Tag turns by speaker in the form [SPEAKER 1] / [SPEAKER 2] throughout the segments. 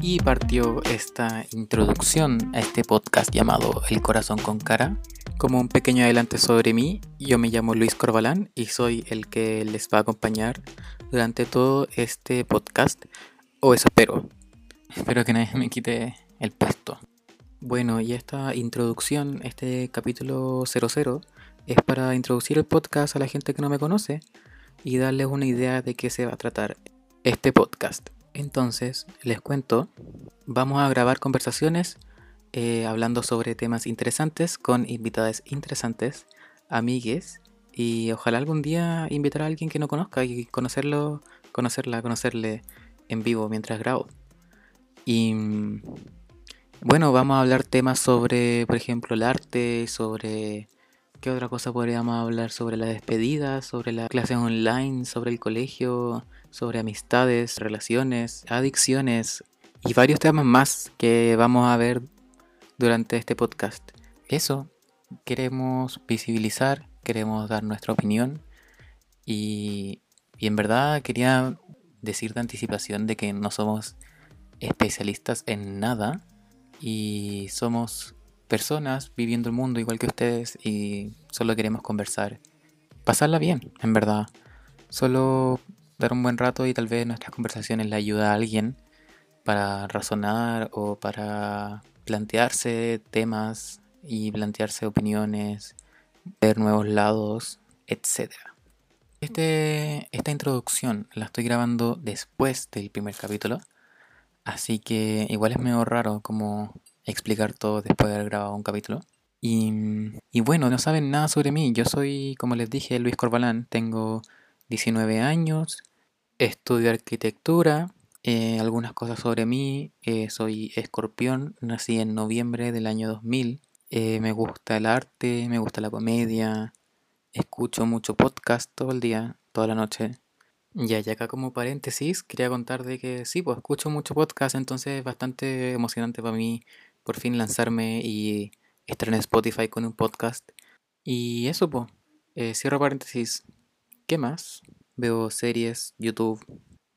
[SPEAKER 1] Y partió esta introducción a este podcast llamado El corazón con cara. Como un pequeño adelante sobre mí, yo me llamo Luis Corbalán y soy el que les va a acompañar durante todo este podcast. O eso espero. Espero que nadie me quite el puesto. Bueno, y esta introducción, este capítulo 00, es para introducir el podcast a la gente que no me conoce y darles una idea de qué se va a tratar este podcast. Entonces, les cuento, vamos a grabar conversaciones eh, hablando sobre temas interesantes con invitadas interesantes, amigues, y ojalá algún día invitar a alguien que no conozca y conocerlo, conocerla, conocerle en vivo mientras grabo. Y bueno, vamos a hablar temas sobre, por ejemplo, el arte, sobre ¿Qué otra cosa podríamos hablar sobre la despedida, sobre las clases online, sobre el colegio, sobre amistades, relaciones, adicciones y varios temas más que vamos a ver durante este podcast? Eso, queremos visibilizar, queremos dar nuestra opinión y, y en verdad quería decir de anticipación de que no somos especialistas en nada y somos personas viviendo el mundo igual que ustedes y solo queremos conversar. Pasarla bien, en verdad. Solo dar un buen rato y tal vez nuestras conversaciones le ayuda a alguien para razonar o para plantearse temas y plantearse opiniones, ver nuevos lados, etc. Este, esta introducción la estoy grabando después del primer capítulo, así que igual es medio raro como explicar todo después de haber grabado un capítulo. Y, y, bueno, no saben nada sobre mí. Yo soy, como les dije, Luis Corbalán. Tengo 19 años, estudio arquitectura. Eh, algunas cosas sobre mí. Eh, soy escorpión, nací en noviembre del año 2000. Eh, me gusta el arte, me gusta la comedia. Escucho mucho podcast todo el día, toda la noche. Y acá como paréntesis, quería contar de que sí, pues escucho mucho podcast, entonces es bastante emocionante para mí por fin lanzarme y estar en Spotify con un podcast. Y eso, pues, cierro paréntesis. ¿Qué más? Veo series, YouTube.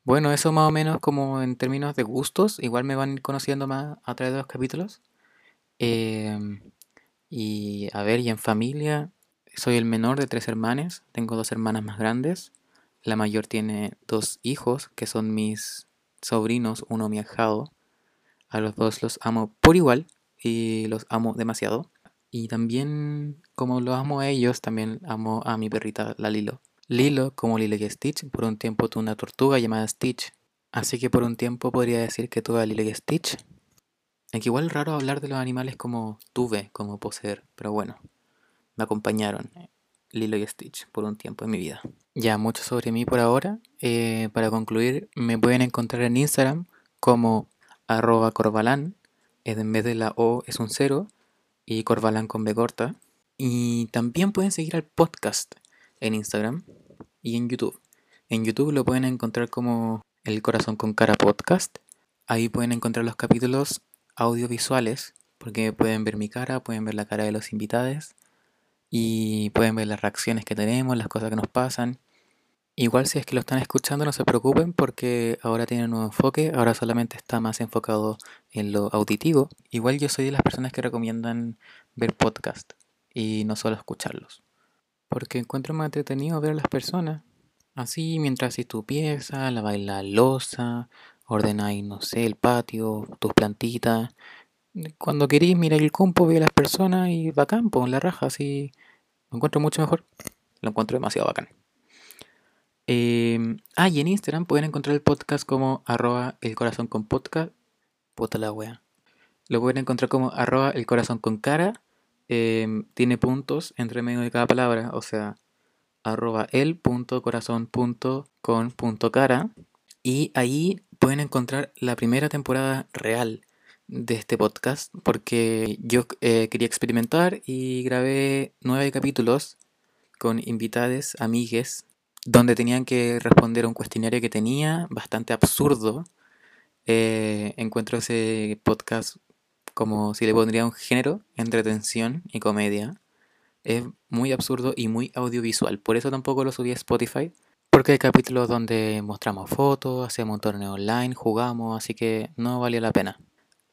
[SPEAKER 1] Bueno, eso más o menos como en términos de gustos. Igual me van conociendo más a través de los capítulos. Em, y a ver, y en familia, soy el menor de tres hermanas. Tengo dos hermanas más grandes. La mayor tiene dos hijos, que son mis sobrinos, uno mi ahijado a los dos los amo por igual y los amo demasiado. Y también, como los amo a ellos, también amo a mi perrita, la Lilo. Lilo, como Lilo y Stitch, por un tiempo tuve una tortuga llamada Stitch. Así que por un tiempo podría decir que tuve a Lilo y Stitch. Es que igual raro hablar de los animales como tuve, como poseer, pero bueno, me acompañaron eh, Lilo y Stitch por un tiempo en mi vida. Ya, mucho sobre mí por ahora. Eh, para concluir, me pueden encontrar en Instagram como arroba corbalán, en vez de la O es un cero, y corbalán con B corta. Y también pueden seguir al podcast en Instagram y en YouTube. En YouTube lo pueden encontrar como El Corazón con Cara Podcast. Ahí pueden encontrar los capítulos audiovisuales, porque pueden ver mi cara, pueden ver la cara de los invitados y pueden ver las reacciones que tenemos, las cosas que nos pasan. Igual si es que lo están escuchando no se preocupen porque ahora tiene un nuevo enfoque, ahora solamente está más enfocado en lo auditivo. Igual yo soy de las personas que recomiendan ver podcast y no solo escucharlos. Porque encuentro más entretenido ver a las personas. Así mientras si tu pieza, la baila losa, ordenáis, no sé, el patio, tus plantitas. Cuando queréis mirar el compo, ve a las personas y va campo, la raja, así. Lo encuentro mucho mejor. Lo encuentro demasiado bacán. Eh, ah, y en Instagram pueden encontrar el podcast como arroba el corazón con podcast. Puta la wea. Lo pueden encontrar como arroba el corazón con cara. Em, tiene puntos entre medio de cada palabra, o sea, arroba el punto corazón con cara. Y ahí pueden encontrar la primera temporada real de este podcast, porque yo eh, quería experimentar y grabé nueve capítulos con invitades, amigues donde tenían que responder a un cuestionario que tenía, bastante absurdo. Eh, encuentro ese podcast como si le pondría un género entre tensión y comedia. Es muy absurdo y muy audiovisual. Por eso tampoco lo subí a Spotify, Porque hay capítulos donde mostramos fotos, hacemos un torneo online, jugamos, así que no valió la pena.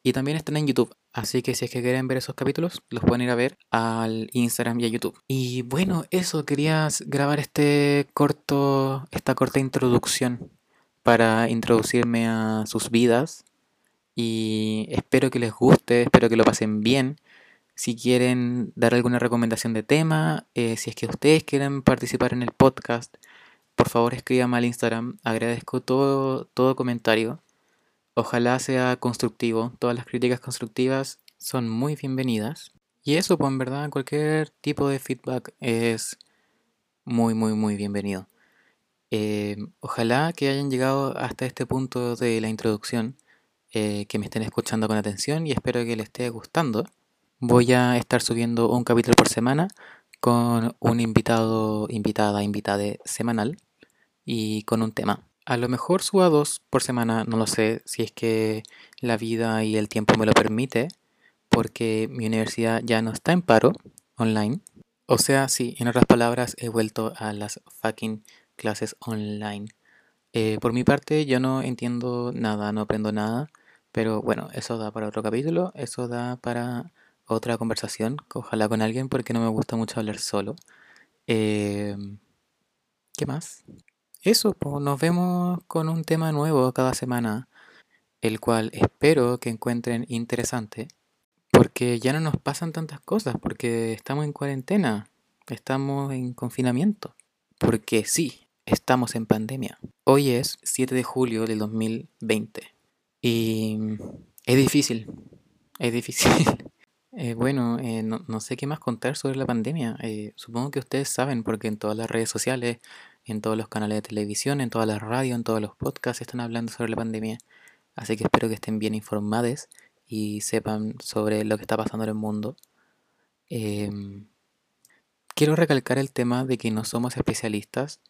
[SPEAKER 1] Y también están en YouTube, así que si es que quieren ver esos capítulos, los pueden ir a ver al Instagram y a YouTube. Y bueno, eso, quería grabar este corto, esta corta introducción para introducirme a sus vidas. Y espero que les guste, espero que lo pasen bien. Si quieren dar alguna recomendación de tema, eh, si es que ustedes quieren participar en el podcast, por favor escríbame al Instagram. Agradezco todo, todo comentario. Ojalá sea constructivo. Todas las críticas constructivas son muy bienvenidas. Y eso, pues en verdad, cualquier tipo de feedback es muy, muy, muy bienvenido. Eh, ojalá que hayan llegado hasta este punto de la introducción, eh, que me estén escuchando con atención y espero que les esté gustando. Voy a estar subiendo un capítulo por semana con un invitado, invitada, invitada semanal y con un tema. A lo mejor suba dos por semana, no lo sé, si es que la vida y el tiempo me lo permite, porque mi universidad ya no está en paro online. O sea, sí, en otras palabras, he vuelto a las fucking clases online. Eh, por mi parte, yo no entiendo nada, no aprendo nada, pero bueno, eso da para otro capítulo, eso da para otra conversación, ojalá con alguien, porque no me gusta mucho hablar solo. Eh, ¿Qué más? Eso, pues nos vemos con un tema nuevo cada semana, el cual espero que encuentren interesante, porque ya no nos pasan tantas cosas, porque estamos en cuarentena, estamos en confinamiento, porque sí, estamos en pandemia. Hoy es 7 de julio del 2020 y es difícil, es difícil. Eh, bueno, eh, no, no, sé qué más contar sobre la pandemia. Eh, supongo que ustedes saben porque en todas las redes sociales en todos los canales de televisión, en todas las radios, en todos los podcasts están hablando sobre la pandemia. Así que espero que estén bien informados y sepan sobre lo que está pasando en el mundo. Em, quiero recalcar el tema de que no somos especialistas,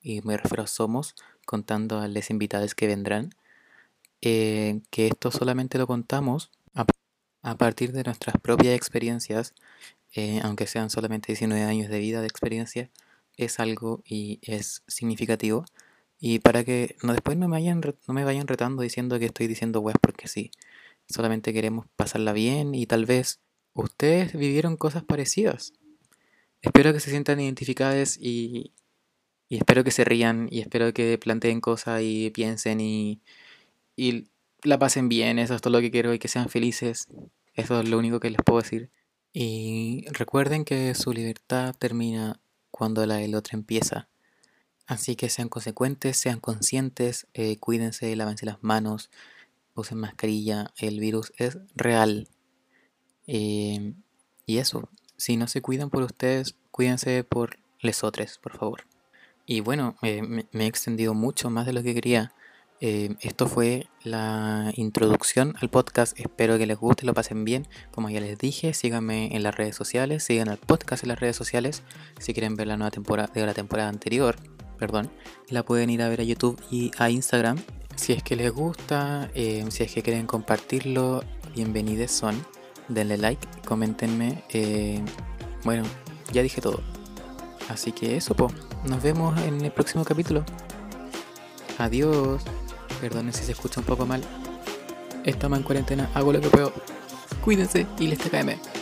[SPEAKER 1] y me refiero a somos, contando a los invitados que vendrán, eh, que esto solamente lo contamos a, partir de nuestras propias experiencias, eh, aunque sean solamente 19 años de vida de experiencia, es algo y es significativo. Y para que no, después no me, vayan, no me vayan retando diciendo que estoy diciendo web porque sí. Solamente queremos pasarla bien y tal vez ustedes vivieron cosas parecidas. Espero que se sientan identificadas y, y espero que se rían y espero que planteen cosas y piensen y, y la pasen bien. Eso es todo lo que quiero y que sean felices. Eso es lo único que les puedo decir. Y recuerden que su libertad termina cuando la del otro empieza. Así que sean consecuentes, sean conscientes, eh, cuídense, lávense las manos, usen mascarilla, el virus es real. Eh, y eso, si no se cuidan por ustedes, cuídense por lesotres, por favor. Y bueno, eh, me, me, he extendido mucho más de lo que quería. Eh, esto fue la introducción al podcast. Espero que les guste, lo pasen bien. Como ya les dije, síganme en las redes sociales, sigan al podcast en las redes sociales. Si quieren ver la nueva temporada de la temporada anterior, perdón, la pueden ir a ver a YouTube y a Instagram. Si es que les gusta, eh, si es que quieren compartirlo, bienvenidos son. Denle like, coméntenme. Eh, bueno, ya dije todo. Así que eso, po. Nos vemos en el próximo capítulo. Adiós. Perdonen si se escucha un poco mal. Estamos en cuarentena, hago lo que puedo. Cuídense y les TKM.